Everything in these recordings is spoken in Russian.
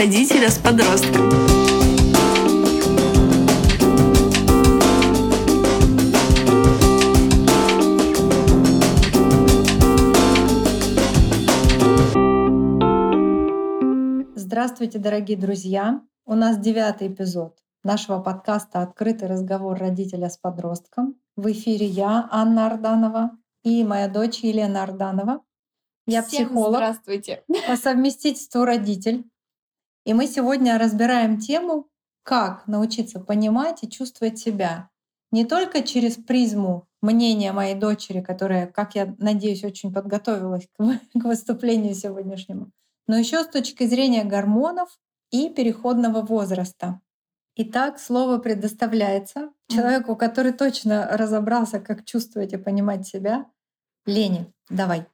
родителя с подростком. Здравствуйте, дорогие друзья! У нас девятый эпизод нашего подкаста «Открытый разговор родителя с подростком». В эфире я, Анна Арданова, и моя дочь Елена Арданова. Я Всем психолог, здравствуйте. по совместительству родитель. И мы сегодня разбираем тему, как научиться понимать и чувствовать себя не только через призму мнения моей дочери, которая, как я надеюсь, очень подготовилась к вы- к выступлению сегодняшнему, но еще с точки зрения гормонов и переходного возраста. Итак, слово предоставляется человеку, который точно разобрался, как чувствовать и понимать себя. Лене, давай.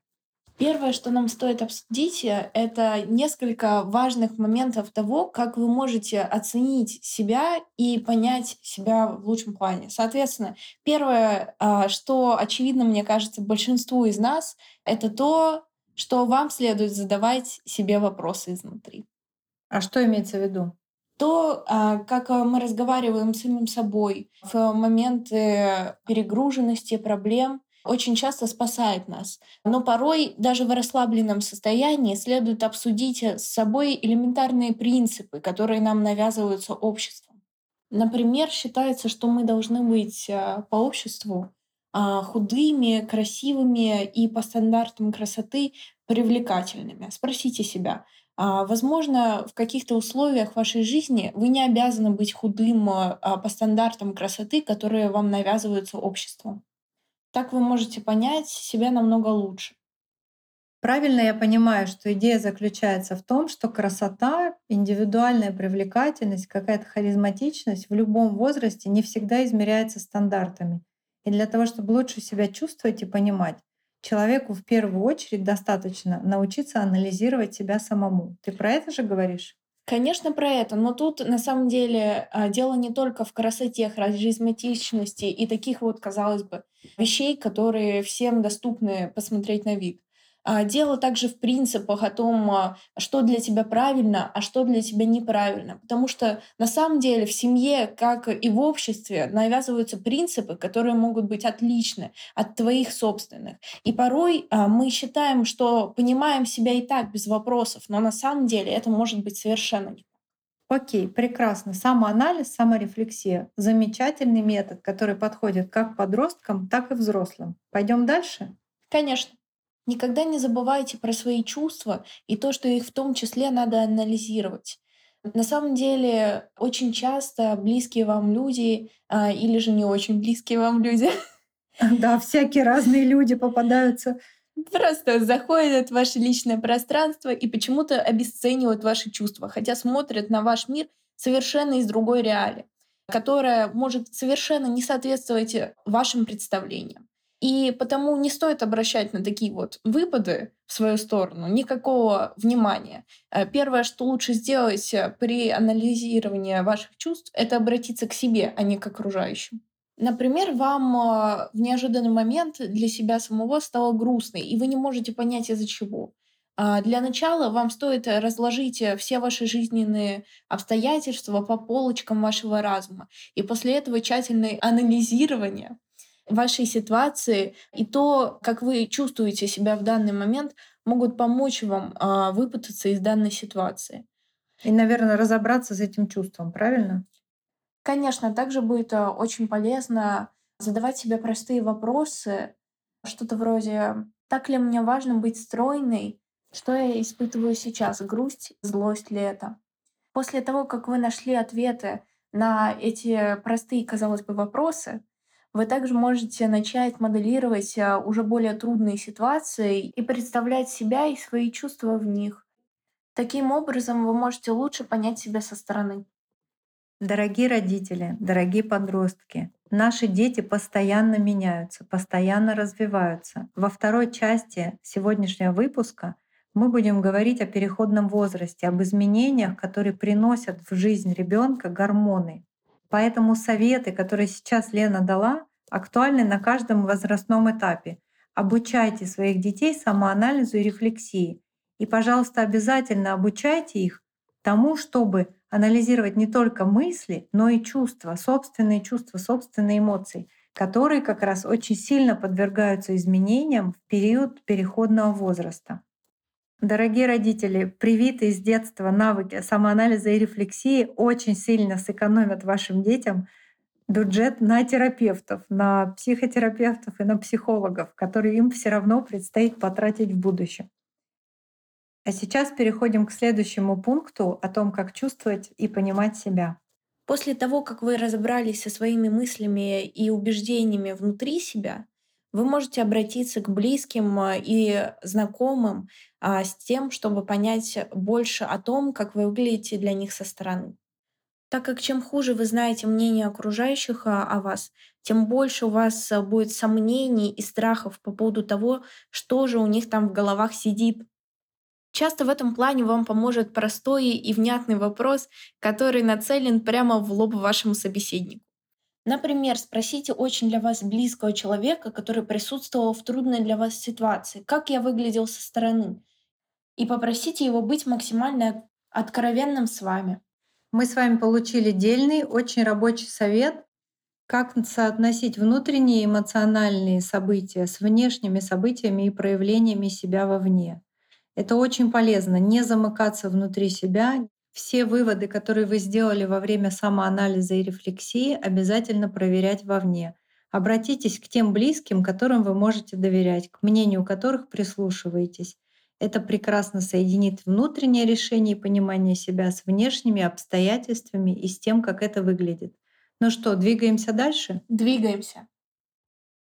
Первое, что нам стоит обсудить, э, это несколько важных моментов того, как вы можете оценить себя и понять себя в лучшем плане. Соответственно, первое, а, что очевидно, мне кажется, большинству из нас, это то, что вам следует задавать себе вопросы изнутри. А что имеется в виду? то, а, как а, мы разговариваем с самим собой в моменты перегруженности, проблем, очень часто спасает нас. Но порой даже в расслабленном состоянии следует обсудить э, с собой элементарные принципы, которые нам навязываются обществом. Например, считается, что мы должны быть а, по обществу а, худыми, красивыми и по стандартам красоты привлекательными. Спросите себя, а, Возможно, в каких-то условиях вашей жизни вы не обязаны быть худым а, а, по стандартам красоты, которые вам навязываются обществом. Так вы можете понять себя намного лучше. Правильно я понимаю, что идея заключается в том, что красота, индивидуальная привлекательность, какая-то харизматичность в любом возрасте не всегда измеряется стандартами. И для того, чтобы лучше себя чувствовать и понимать, человеку в первую очередь достаточно научиться анализировать себя самому. Ты про это же говоришь? Конечно, про это, но тут на самом деле а, дело не только в красоте, харизматичности и таких вот, казалось бы, вещей, которые всем доступны посмотреть на вид. А, Дело также в принципах о том, а, что для тебя правильно, а что для тебя неправильно. Потому что на самом деле в семье, как и в обществе, навязываются принципы, которые могут быть отличны от твоих собственных. И порой а, мы считаем, что понимаем себя и так без вопросов, но на самом деле это может быть совершенно не. Окей, прекрасно. Самоанализ, саморефлексия. Замечательный метод, который подходит как подросткам, так и взрослым. Пойдем дальше? Конечно. Никогда не забывайте про свои чувства и то, что их в том числе надо анализировать. На самом деле, очень часто близкие вам люди а, или же не очень близкие вам люди Да, всякие разные люди попадаются. просто заходят в ваше личное пространство и почему-то обесценивают ваши чувства, хотя смотрят на ваш мир совершенно из другой реалии, которая может совершенно не соответствовать э, вашим представлениям. И потому не стоит обращать на такие вот выпады в свою сторону никакого внимания. Э, Первое, что лучше сделать э, при анализировании ваших чувств, это обратиться к себе, а не к окружающим. Например, вам э, в неожиданный момент для себя самого стало грустно, и вы не можете понять из-за чего. А, Для начала вам стоит разложить э, все ваши жизненные обстоятельства по полочкам вашего разума. И после этого тщательное анализирование вашей ситуации и то, как вы чувствуете себя в данный момент, могут помочь вам а, выпутаться из данной ситуации. И, наверное, разобраться с этим чувством, правильно? Конечно, также будет а, очень полезно задавать себе простые вопросы, что-то вроде «Так ли мне важно быть стройной? Что я испытываю сейчас? Грусть, злость ли это?» После того, как вы нашли ответы на эти простые, казалось бы, вопросы, вы также можете начать моделировать а, уже более трудные ситуации и представлять себя и свои чувства в них. Таким образом, вы можете лучше понять себя со стороны. Дорогие родители, дорогие подростки, наши дети постоянно меняются, постоянно развиваются. Во второй части сегодняшнего выпуска мы будем говорить о переходном возрасте, об изменениях, которые приносят в жизнь ребенка гормоны. Поэтому советы, которые сейчас Лена дала, актуальны на каждом возрастном этапе. Обучайте своих детей самоанализу и рефлексии. И, пожалуйста, обязательно обучайте их тому, чтобы анализировать не только мысли, но и чувства, собственные чувства, собственные эмоции, которые как раз очень сильно подвергаются изменениям в период переходного возраста. Дорогие родители, привитые с детства навыки самоанализа и рефлексии очень сильно сэкономят вашим детям бюджет на терапевтов, на психотерапевтов и на психологов, которые им все равно предстоит потратить в будущем. А сейчас переходим к следующему пункту о том, как чувствовать и понимать себя. После того, как вы разобрались со своими мыслями и убеждениями внутри себя, вы можете обратиться к близким а, и знакомым а, с тем, чтобы понять больше о том, как вы выглядите для них со стороны. Так как чем хуже вы знаете мнение окружающих о, о вас, тем больше у вас а, будет сомнений и страхов по поводу того, что же у них там в головах сидит. Часто в этом плане вам поможет простой и внятный вопрос, который нацелен прямо в лоб вашему собеседнику. Например, спросите очень для вас близкого человека, который присутствовал в трудной для вас ситуации, как я выглядел со стороны, и попросите его быть максимально откровенным с вами. Мы с вами получили дельный, очень рабочий совет, как соотносить внутренние эмоциональные события с внешними событиями и проявлениями себя вовне. Это очень полезно, не замыкаться внутри себя, все выводы, которые вы сделали во время самоанализа и рефлексии, обязательно проверять вовне. Обратитесь к тем близким, которым вы можете доверять, к мнению которых прислушиваетесь. Это прекрасно соединит внутреннее решение и понимание себя с внешними обстоятельствами и с тем, как это выглядит. Ну что, двигаемся дальше? Двигаемся.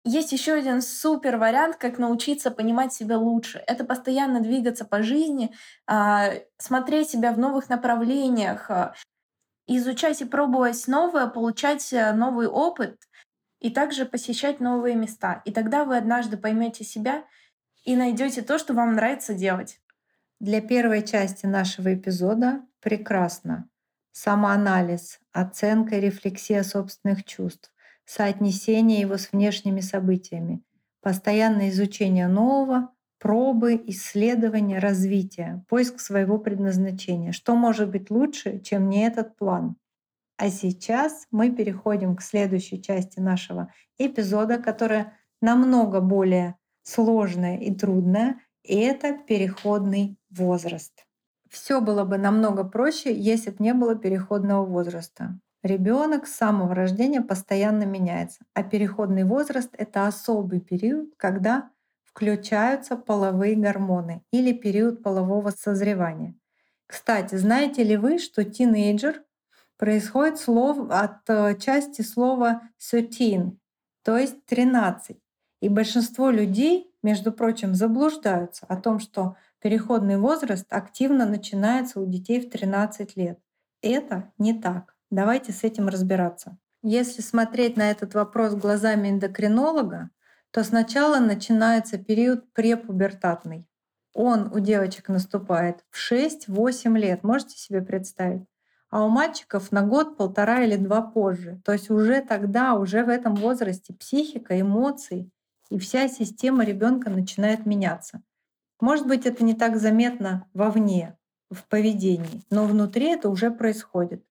Есть еще один супер вариант, как научиться понимать себя лучше. Это постоянно двигаться по жизни, а, смотреть себя в новых направлениях, а, изучать и пробовать новое, получать э, новый опыт и также посещать новые места. И тогда вы однажды поймете себя и найдете то, что вам нравится делать. Для первой части нашего эпизода прекрасно. Самоанализ, оценка и рефлексия собственных чувств соотнесение его с внешними событиями, постоянное изучение нового, пробы, исследования, развития, поиск своего предназначения. Что может быть лучше, чем не этот план? А сейчас мы переходим к следующей части нашего эпизода, которая намного более сложная и трудная, и это переходный возраст. Все было бы намного проще, если бы не было переходного возраста. Ребенок с самого рождения постоянно меняется, а переходный возраст — это особый период, когда включаются половые гормоны или период полового созревания. Кстати, знаете ли вы, что тинейджер происходит слов от э, части слова 13, то есть 13. И большинство людей, между прочим, заблуждаются о том, что переходный возраст активно начинается у детей в 13 лет. Это не так. Давайте с этим разбираться. Если смотреть на этот вопрос глазами эндокринолога, то сначала начинается период препубертатный. Он у девочек наступает в 6-8 лет, можете себе представить? А у мальчиков на год, полтора или два позже. То есть уже тогда, уже в этом возрасте психика, эмоции и вся система ребенка начинает меняться. Может быть, это не так заметно вовне, в поведении, но внутри это уже происходит.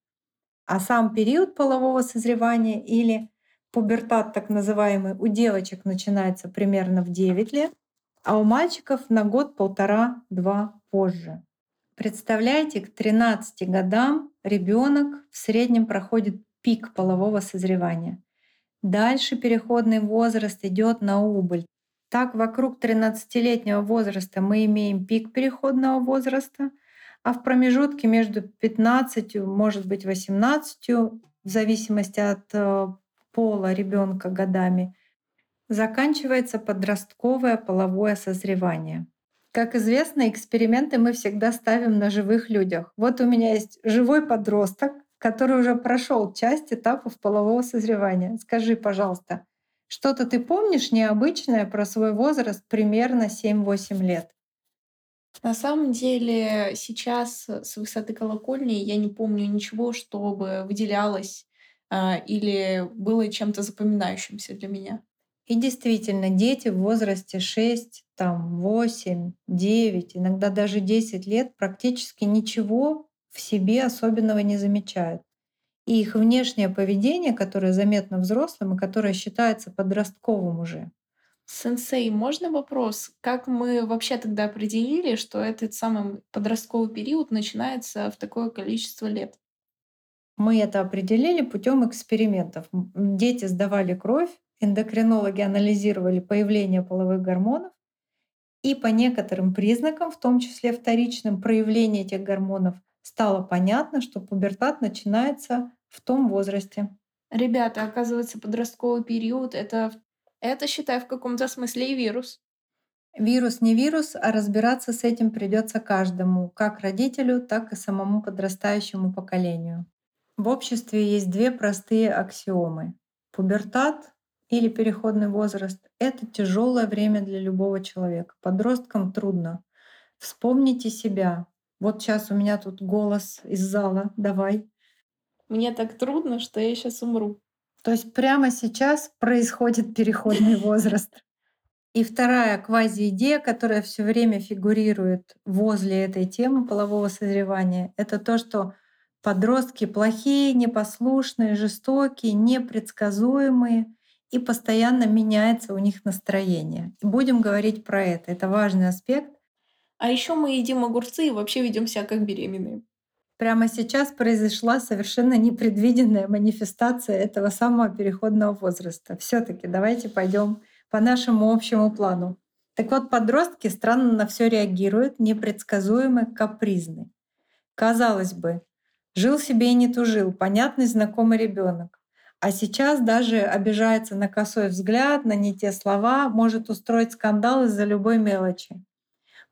А сам период полового созревания или пубертат так называемый у девочек начинается примерно в 9 лет, а у мальчиков на год-полтора-два позже. Представляете, к 13 годам ребенок в среднем проходит пик полового созревания. Дальше переходный возраст идет на убыль. Так, вокруг 13-летнего возраста мы имеем пик переходного возраста, а в промежутке между 15, может быть, 18, в зависимости от э, пола ребенка годами, заканчивается подростковое половое созревание. Как известно, эксперименты мы всегда ставим на живых людях. Вот у меня есть живой подросток, который уже прошел часть этапов полового созревания. Скажи, пожалуйста, что-то ты помнишь необычное про свой возраст примерно 7-8 лет? На самом деле сейчас э, с высоты колокольни я не помню ничего, чтобы выделялось а, или было чем-то запоминающимся для меня. И действительно, дети в возрасте 6, там, 8, 9, иногда даже 10 лет практически ничего в себе особенного не замечают. И их внешнее поведение, которое заметно взрослым и которое считается подростковым уже. Сенсей, можно вопрос? Как мы вообще тогда определили, что этот самый подростковый период начинается в такое количество лет? Мы это определили путем экспериментов. Дети сдавали кровь, эндокринологи анализировали появление половых гормонов, и по некоторым признакам, в том числе вторичным проявлением этих гормонов, стало понятно, что пубертат начинается в том возрасте. Ребята, оказывается, подростковый период это, это считай, в каком-то смысле и вирус. Вирус не вирус, а разбираться с этим придется каждому, как родителю, так и самому подрастающему поколению. В обществе есть две простые аксиомы. Пубертат или переходный возраст — это тяжелое время для любого человека. Подросткам трудно. Вспомните себя. Вот сейчас у меня тут голос из зала. Давай. Мне так трудно, что я сейчас умру. То есть прямо сейчас происходит переходный возраст. И вторая квази-идея, которая все время фигурирует возле этой темы полового созревания, это то, что подростки плохие, непослушные, жестокие, непредсказуемые, и постоянно меняется у них настроение. Будем говорить про это. Это важный аспект. А еще мы едим огурцы и вообще ведем себя как беременные. Прямо сейчас произошла совершенно непредвиденная манифестация этого самого переходного возраста. Все-таки давайте пойдем по нашему общему плану. Так вот, подростки странно на все реагируют, непредсказуемы, капризны. Казалось бы, жил себе и не тужил, понятный, знакомый ребенок. А сейчас даже обижается на косой взгляд, на не те слова, может устроить скандал из-за любой мелочи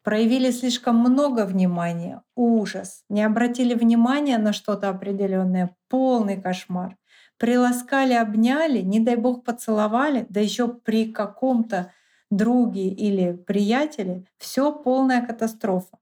проявили слишком много внимания, ужас, не обратили внимания на что-то определенное, полный кошмар. Приласкали, обняли, не дай бог поцеловали, да еще при каком-то друге или приятеле, все полная катастрофа.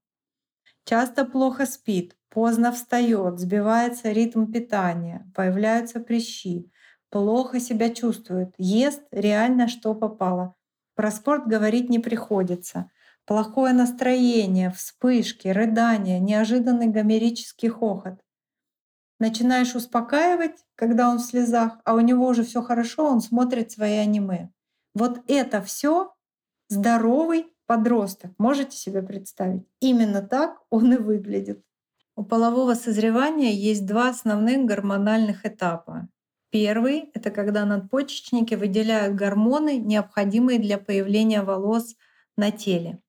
Часто плохо спит, поздно встает, сбивается ритм питания, появляются прыщи, плохо себя чувствует, ест реально что попало. Про спорт говорить не приходится. Плохое настроение, вспышки, рыдания, неожиданный гомерический хохот. Начинаешь успокаивать, когда он в слезах, а у него уже все хорошо, он смотрит свои аниме. Вот это все здоровый подросток. Можете себе представить? Именно так он и выглядит. У полового созревания есть два основных гормональных этапа. Первый — это когда надпочечники выделяют гормоны, необходимые для появления волос на теле.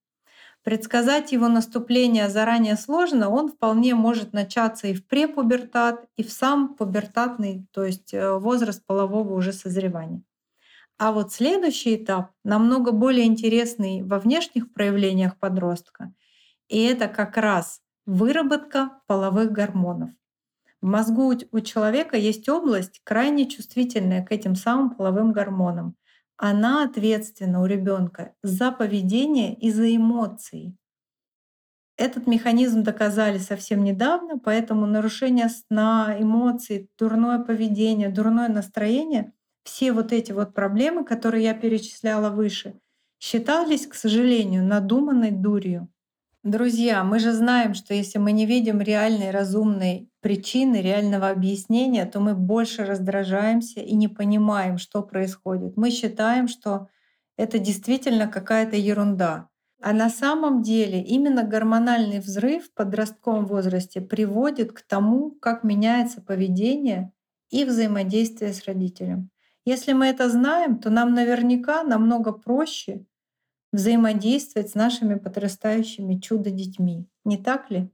Предсказать его наступление заранее сложно, он вполне может начаться и в препубертат, и в сам пубертатный, то есть э, возраст полового уже созревания. А вот следующий этап намного более интересный во внешних проявлениях подростка. И это как раз выработка половых гормонов. В мозгу у человека есть область крайне чувствительная к этим самым половым гормонам она ответственна у ребенка за поведение и за эмоции. Этот механизм доказали совсем недавно, поэтому нарушение сна, эмоций, дурное поведение, дурное настроение, все вот эти вот проблемы, которые я перечисляла выше, считались, к сожалению, надуманной дурью. Друзья, мы же знаем, что если мы не видим реальной разумной причины, реального объяснения, то мы больше раздражаемся и не понимаем, что происходит. Мы считаем, что это действительно какая-то ерунда. А на самом деле именно гормональный взрыв в подростковом возрасте приводит к тому, как меняется поведение и взаимодействие с родителем. Если мы это знаем, то нам наверняка намного проще взаимодействовать с нашими подрастающими чудо-детьми. Не так ли?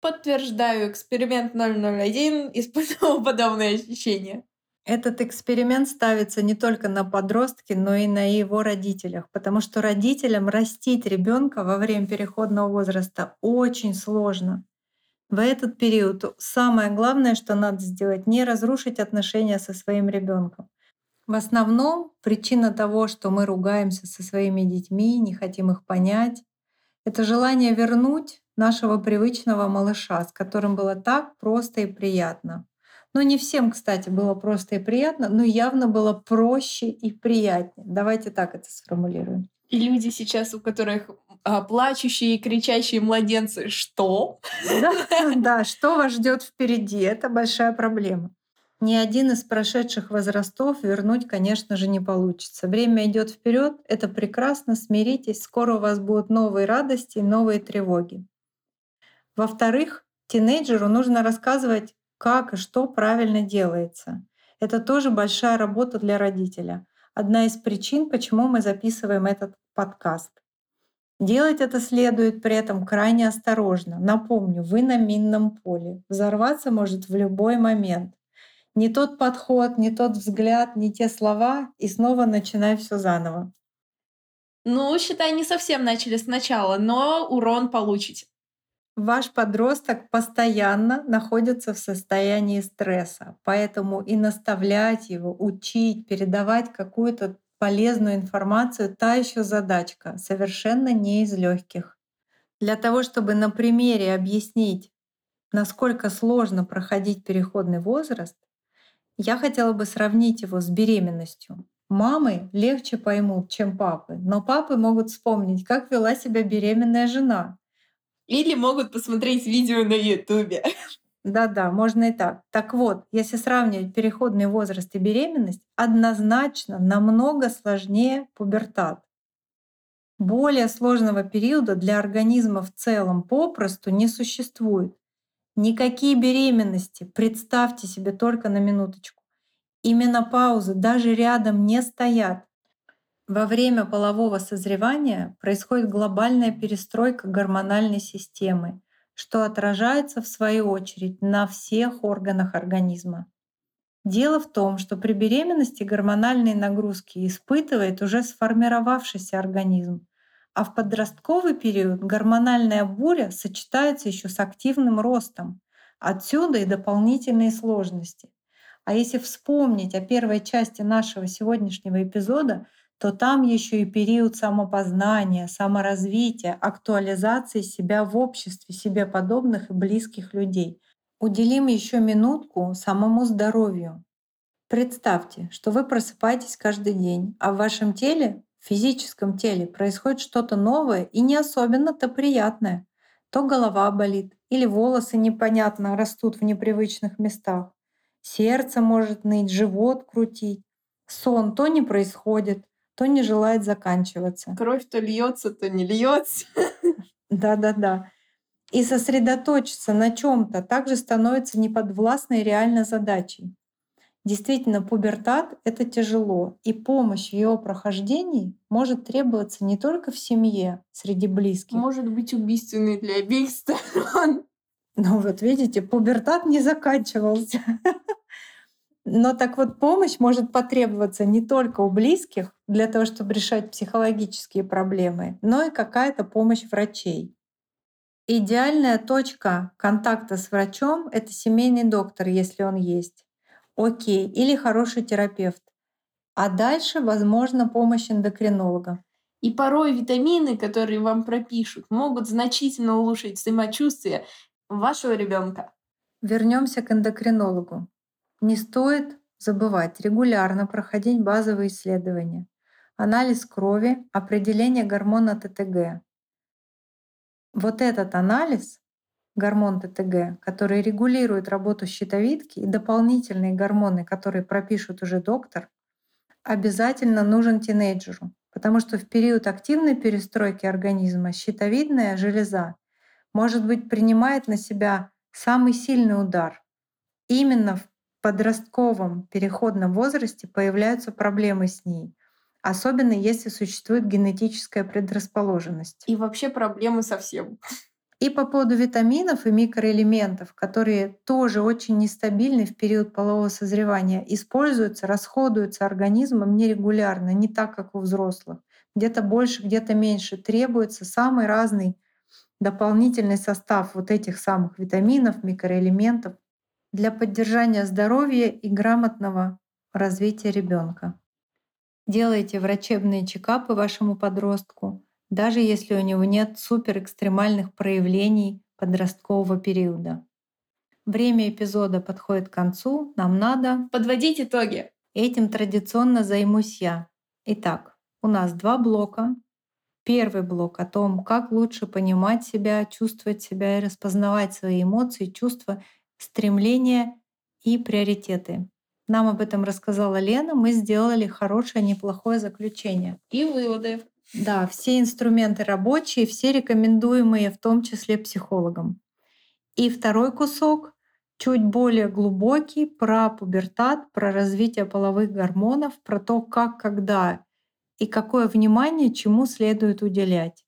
Подтверждаю, эксперимент 001 испытывал подобные ощущения. Этот эксперимент ставится не только на подростке, но и на его родителях, потому что родителям растить ребенка во время переходного возраста очень сложно. В этот период самое главное, что надо сделать, не разрушить отношения со своим ребенком. В основном причина того, что мы ругаемся со своими детьми, не хотим их понять, это желание вернуть нашего привычного малыша, с которым было так просто и приятно. Но не всем, кстати, было просто и приятно, но явно было проще и приятнее. Давайте так это сформулируем. И люди сейчас, у которых а, плачущие и кричащие младенцы. Что? Да, да, что вас ждет впереди? Это большая проблема. Ни один из прошедших возрастов вернуть, конечно же, не получится. Время идет вперед, это прекрасно, смиритесь, скоро у вас будут новые радости, новые тревоги. Во-вторых, тинейджеру нужно рассказывать, как и что правильно делается. Это тоже большая работа для родителя. Одна из причин, почему мы записываем этот подкаст. Делать это следует при этом крайне осторожно. Напомню, вы на минном поле. Взорваться может в любой момент. Не тот подход, не тот взгляд, не те слова, и снова начинай все заново. Ну, считай, не совсем начали сначала, но урон получите. Ваш подросток постоянно находится в состоянии стресса, поэтому и наставлять его, учить, передавать какую-то полезную информацию — та еще задачка, совершенно не из легких. Для того, чтобы на примере объяснить, насколько сложно проходить переходный возраст, я хотела бы сравнить его с беременностью. Мамы легче поймут, чем папы, но папы могут вспомнить, как вела себя беременная жена, или могут посмотреть видео на Ютубе. Да-да, можно и так. Так вот, если сравнивать переходный возраст и беременность, однозначно намного сложнее пубертат. Более сложного периода для организма в целом попросту не существует. Никакие беременности, представьте себе только на минуточку, и менопаузы даже рядом не стоят. Во время полового созревания происходит глобальная перестройка гормональной системы, что отражается в свою очередь на всех органах организма. Дело в том, что при беременности гормональные нагрузки испытывает уже сформировавшийся организм, а в подростковый период гормональная буря сочетается еще с активным ростом. Отсюда и дополнительные сложности. А если вспомнить о первой части нашего сегодняшнего эпизода — то там еще и период самопознания, саморазвития, актуализации себя в обществе себе подобных и близких людей. Уделим еще минутку самому здоровью. Представьте, что вы просыпаетесь каждый день, а в вашем теле, в физическом теле, происходит что-то новое и не особенно-то приятное. То голова болит, или волосы непонятно растут в непривычных местах. Сердце может ныть, живот крутить. Сон то не происходит, то не желает заканчиваться. Кровь то льется, то не льется. Да-да-да. И сосредоточиться на чем-то также становится неподвластной реально задачей. Действительно, пубертат — это тяжело, и помощь в его прохождении может требоваться не только в семье, среди близких. Может быть убийственной для обеих сторон. Ну вот видите, пубертат не заканчивался. Но так вот помощь может потребоваться не только у близких для того, чтобы решать психологические проблемы, но и какая-то помощь врачей. Идеальная точка контакта с врачом — это семейный доктор, если он есть. Окей, или хороший терапевт. А дальше, возможно, помощь эндокринолога. И порой витамины, которые вам пропишут, могут значительно улучшить самочувствие вашего ребенка. Вернемся к эндокринологу. Не стоит забывать регулярно проходить базовые исследования, анализ крови, определение гормона ТТГ. Вот этот анализ, гормон ТТГ, который регулирует работу щитовидки и дополнительные гормоны, которые пропишут уже доктор, обязательно нужен тинейджеру, потому что в период активной перестройки организма щитовидная железа, может быть, принимает на себя самый сильный удар. Именно в подростковом переходном возрасте появляются проблемы с ней, особенно если существует генетическая предрасположенность. И вообще проблемы совсем. И по поводу витаминов и микроэлементов, которые тоже очень нестабильны в период полового созревания, используются, расходуются организмом нерегулярно, не так, как у взрослых. Где-то больше, где-то меньше. Требуется самый разный дополнительный состав вот этих самых витаминов, микроэлементов для поддержания здоровья и грамотного развития ребенка. Делайте врачебные чекапы вашему подростку, даже если у него нет суперэкстремальных проявлений подросткового периода. Время эпизода подходит к концу, нам надо подводить итоги. Этим традиционно займусь я. Итак, у нас два блока. первый блок о том, как лучше понимать себя, чувствовать себя и распознавать свои эмоции, чувства, стремления и приоритеты. Нам об этом рассказала Лена, мы сделали хорошее, неплохое заключение. И выводы. Да, все инструменты рабочие, все рекомендуемые, в том числе психологам. И второй кусок чуть более глубокий про пубертат, про развитие половых гормонов, про то, как, когда и какое внимание чему следует уделять.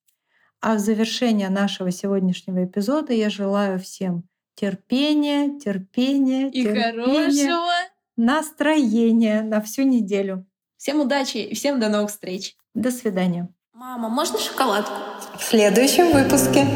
А в завершение нашего сегодняшнего эпизода я желаю всем терпения, терпения, И терпения, хорошего. настроения на всю неделю. Всем удачи и всем до новых встреч. До свидания. Мама, можно шоколадку? В следующем выпуске.